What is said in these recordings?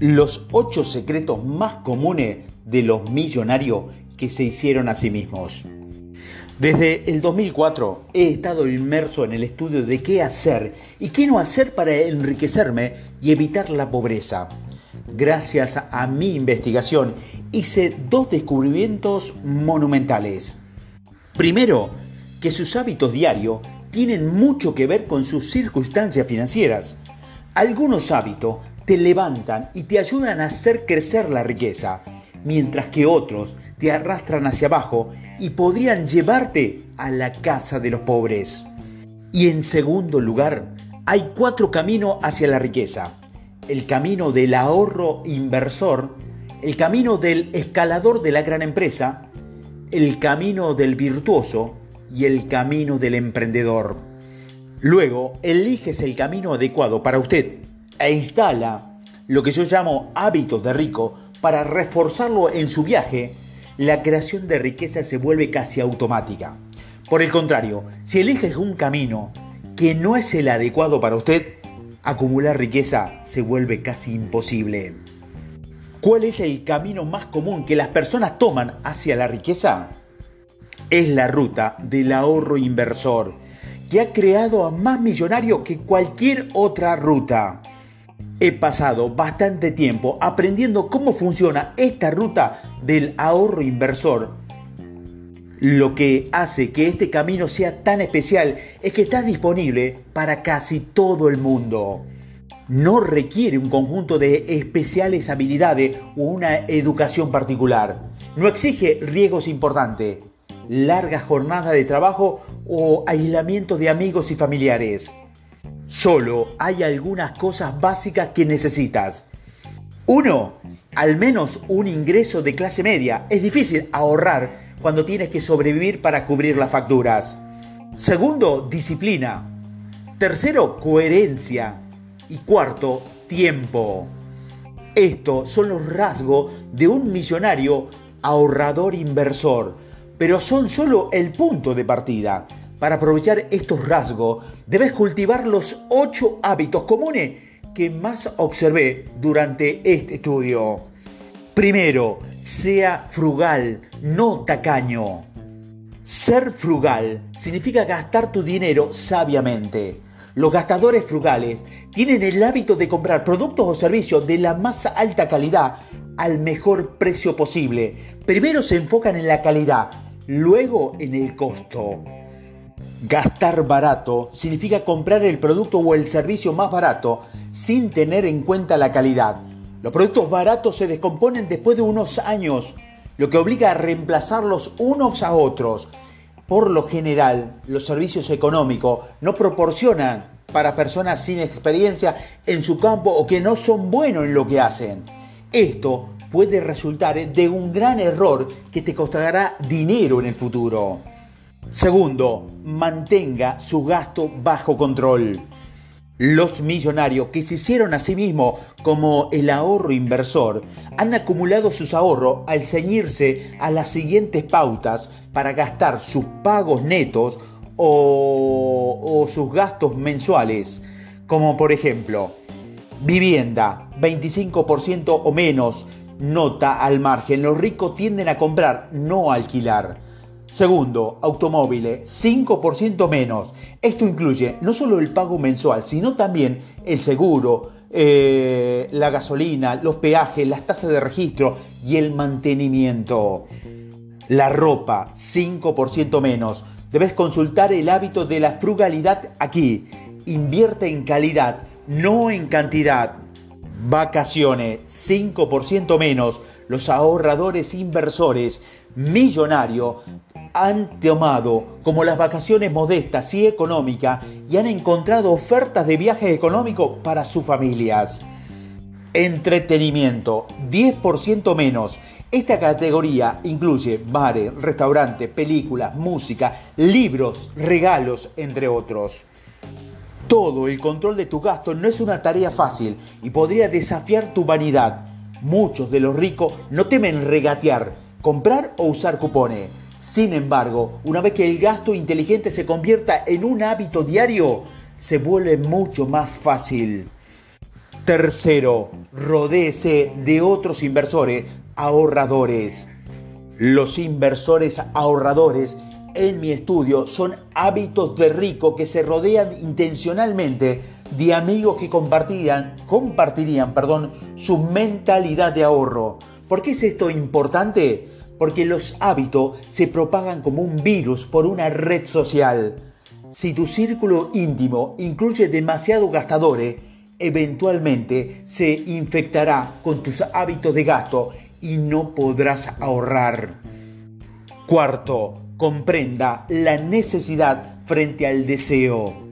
Los ocho secretos más comunes de los millonarios que se hicieron a sí mismos. Desde el 2004 he estado inmerso en el estudio de qué hacer y qué no hacer para enriquecerme y evitar la pobreza. Gracias a mi investigación hice dos descubrimientos monumentales. Primero, que sus hábitos diarios tienen mucho que ver con sus circunstancias financieras. Algunos hábitos te levantan y te ayudan a hacer crecer la riqueza, mientras que otros te arrastran hacia abajo y podrían llevarte a la casa de los pobres. Y en segundo lugar, hay cuatro caminos hacia la riqueza. El camino del ahorro inversor, el camino del escalador de la gran empresa, el camino del virtuoso y el camino del emprendedor. Luego, eliges el camino adecuado para usted e instala lo que yo llamo hábitos de rico para reforzarlo en su viaje, la creación de riqueza se vuelve casi automática. Por el contrario, si eliges un camino que no es el adecuado para usted, acumular riqueza se vuelve casi imposible. ¿Cuál es el camino más común que las personas toman hacia la riqueza? Es la ruta del ahorro inversor, que ha creado a más millonarios que cualquier otra ruta. He pasado bastante tiempo aprendiendo cómo funciona esta ruta del ahorro inversor. Lo que hace que este camino sea tan especial es que está disponible para casi todo el mundo. No requiere un conjunto de especiales habilidades o una educación particular. No exige riesgos importantes, larga jornada de trabajo o aislamiento de amigos y familiares. Solo hay algunas cosas básicas que necesitas. Uno, al menos un ingreso de clase media. Es difícil ahorrar cuando tienes que sobrevivir para cubrir las facturas. Segundo, disciplina. Tercero, coherencia. Y cuarto, tiempo. Estos son los rasgos de un millonario ahorrador inversor, pero son solo el punto de partida. Para aprovechar estos rasgos, debes cultivar los ocho hábitos comunes que más observé durante este estudio. Primero, sea frugal, no tacaño. Ser frugal significa gastar tu dinero sabiamente. Los gastadores frugales tienen el hábito de comprar productos o servicios de la más alta calidad al mejor precio posible. Primero se enfocan en la calidad, luego en el costo. Gastar barato significa comprar el producto o el servicio más barato sin tener en cuenta la calidad. Los productos baratos se descomponen después de unos años, lo que obliga a reemplazarlos unos a otros. Por lo general, los servicios económicos no proporcionan para personas sin experiencia en su campo o que no son buenos en lo que hacen. Esto puede resultar de un gran error que te costará dinero en el futuro. Segundo, mantenga su gasto bajo control. Los millonarios que se hicieron a sí mismos como el ahorro inversor han acumulado sus ahorros al ceñirse a las siguientes pautas para gastar sus pagos netos o, sus gastos mensuales, como por ejemplo vivienda 25% o menos, nota al margen, los ricos tienden a comprar, no alquilar. Segundo, automóviles, 5% menos. Esto incluye no solo el pago mensual, sino también el seguro, eh, la gasolina, los peajes, las tasas de registro y el mantenimiento. La ropa, 5% menos. Debes consultar el hábito de la frugalidad aquí. Invierte en calidad, no en cantidad. Vacaciones, 5% menos. Los ahorradores inversores millonarios han tomado como las vacaciones modestas y económicas y han encontrado ofertas de viajes económicos para sus familias. Entretenimiento, 10% menos. Esta categoría incluye bares, restaurantes, películas, música, libros, regalos, entre otros. Todo el control de tu gasto no es una tarea fácil y podría desafiar tu vanidad. Muchos de los ricos no temen regatear, comprar o usar cupones sin embargo, una vez que el gasto inteligente se convierta en un hábito diario, se vuelve mucho más fácil. Tercero, rodéese de otros inversores ahorradores. Los inversores ahorradores en mi estudio son hábitos de rico que se rodean intencionalmente de amigos que compartirían, compartirían perdón, su mentalidad de ahorro. ¿Por qué es esto importante? Porque los hábitos se propagan como un virus por una red social. Si tu círculo íntimo incluye demasiados gastadores, eventualmente se infectará con tus hábitos de gasto y no podrás ahorrar. Cuarto, comprenda la necesidad frente al deseo.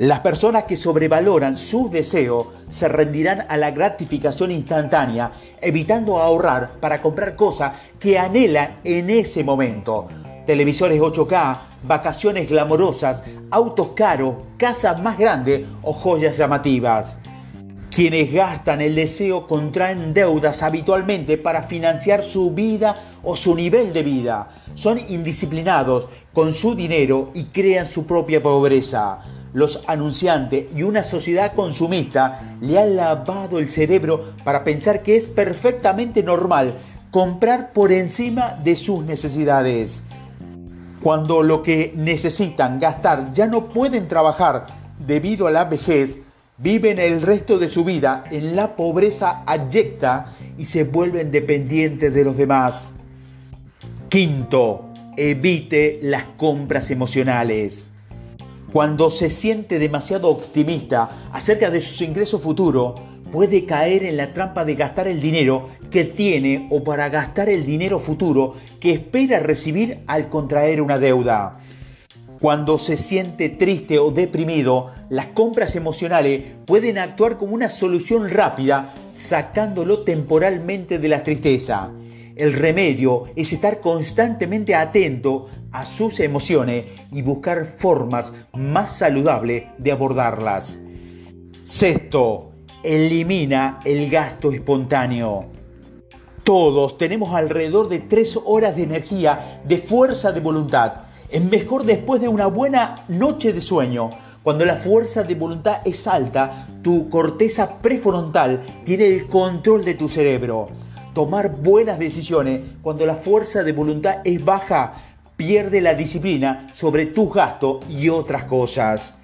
Las personas que sobrevaloran su deseo se rendirán a la gratificación instantánea, evitando ahorrar para comprar cosas que anhelan en ese momento. Televisores 8K, vacaciones glamorosas, autos caros, casas más grandes o joyas llamativas. Quienes gastan el deseo contraen deudas habitualmente para financiar su vida o su nivel de vida. Son indisciplinados con su dinero y crean su propia pobreza. Los anunciantes y una sociedad consumista le han lavado el cerebro para pensar que es perfectamente normal comprar por encima de sus necesidades. Cuando lo que necesitan gastar ya no pueden trabajar debido a la vejez, viven el resto de su vida en la pobreza abyecta y se vuelven dependientes de los demás. Quinto, evite las compras emocionales. Cuando se siente demasiado optimista acerca de sus ingresos futuros, puede caer en la trampa de gastar el dinero que tiene o para gastar el dinero futuro que espera recibir al contraer una deuda. Cuando se siente triste o deprimido, las compras emocionales pueden actuar como una solución rápida, sacándolo temporalmente de la tristeza. El remedio es estar constantemente atento a sus emociones y buscar formas más saludables de abordarlas. Sexto, elimina el gasto espontáneo. Todos tenemos alrededor de tres horas de energía, de fuerza de voluntad es mejor después de una buena noche de sueño. Cuando la fuerza de voluntad es alta, tu corteza prefrontal tiene el control de tu cerebro. Tomar buenas decisiones cuando la fuerza de voluntad es baja, pierde la disciplina sobre tus gastos y otras cosas.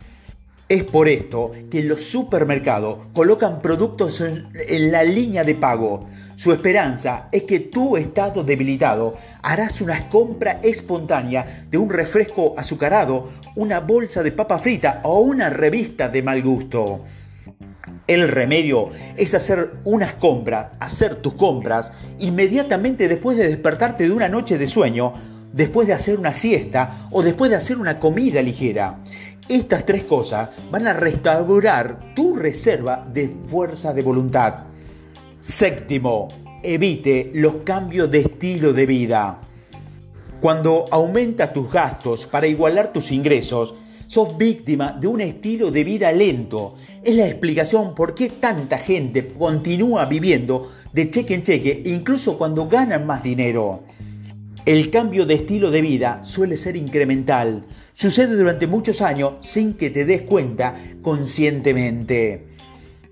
Es por esto que los supermercados colocan productos en, la línea de pago. Su esperanza es que tu estado debilitado harás una compra espontánea de un refresco azucarado, una bolsa de papa frita o una revista de mal gusto. El remedio es hacer unas compras, hacer tus compras inmediatamente después de despertarte de una noche de sueño, después de hacer una siesta o después de hacer una comida ligera. Estas tres cosas van a restaurar tu reserva de fuerza de voluntad. Séptimo, evite los cambios de estilo de vida. Cuando aumentas tus gastos para igualar tus ingresos, sos víctima de un estilo de vida lento. Es la explicación por qué tanta gente continúa viviendo de cheque en cheque incluso cuando ganan más dinero. El cambio de estilo de vida suele ser incremental. Sucede durante muchos años sin que te des cuenta conscientemente.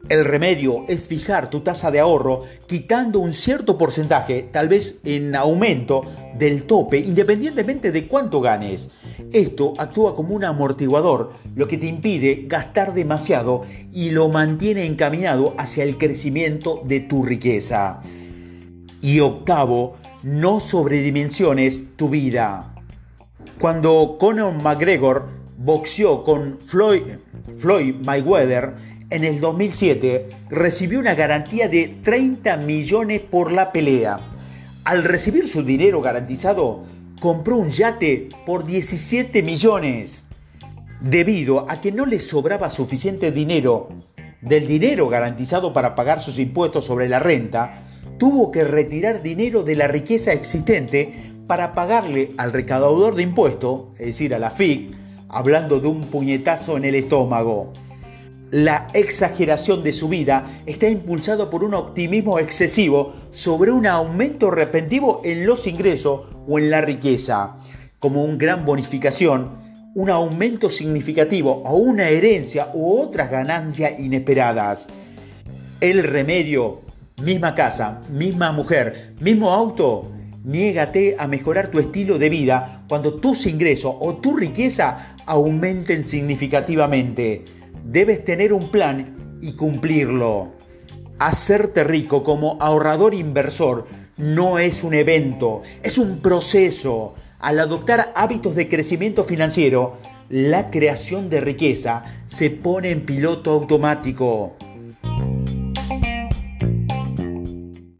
El remedio es fijar tu tasa de ahorro quitando un cierto porcentaje, tal vez en aumento, del tope, independientemente de cuánto ganes. Esto actúa como un amortiguador, lo que te impide gastar demasiado y lo mantiene encaminado hacia el crecimiento de tu riqueza. Y octavo, no sobredimensiones tu vida. Cuando Conor McGregor boxeó con Floyd, Floyd Mayweather, en el 2007 recibió una garantía de 30 millones por la pelea. Al recibir su dinero garantizado, compró un yate por 17 millones. Debido a que no le sobraba suficiente dinero del dinero garantizado para pagar sus impuestos sobre la renta, tuvo que retirar dinero de la riqueza existente para pagarle al recaudador de impuestos, es decir, a la FIC, hablando de un puñetazo en el estómago. La exageración de su vida está impulsado por un optimismo excesivo sobre un aumento repentino en los ingresos o en la riqueza, como una gran bonificación, un aumento significativo o una herencia u otras ganancias inesperadas. el remedio, misma casa, misma mujer, mismo auto, niégate a mejorar tu estilo de vida cuando tus ingresos o tu riqueza aumenten significativamente. Debes tener un plan y cumplirlo. Hacerte rico como ahorrador inversor no es un evento, es un proceso. Al adoptar hábitos de crecimiento financiero, la creación de riqueza se pone en piloto automático.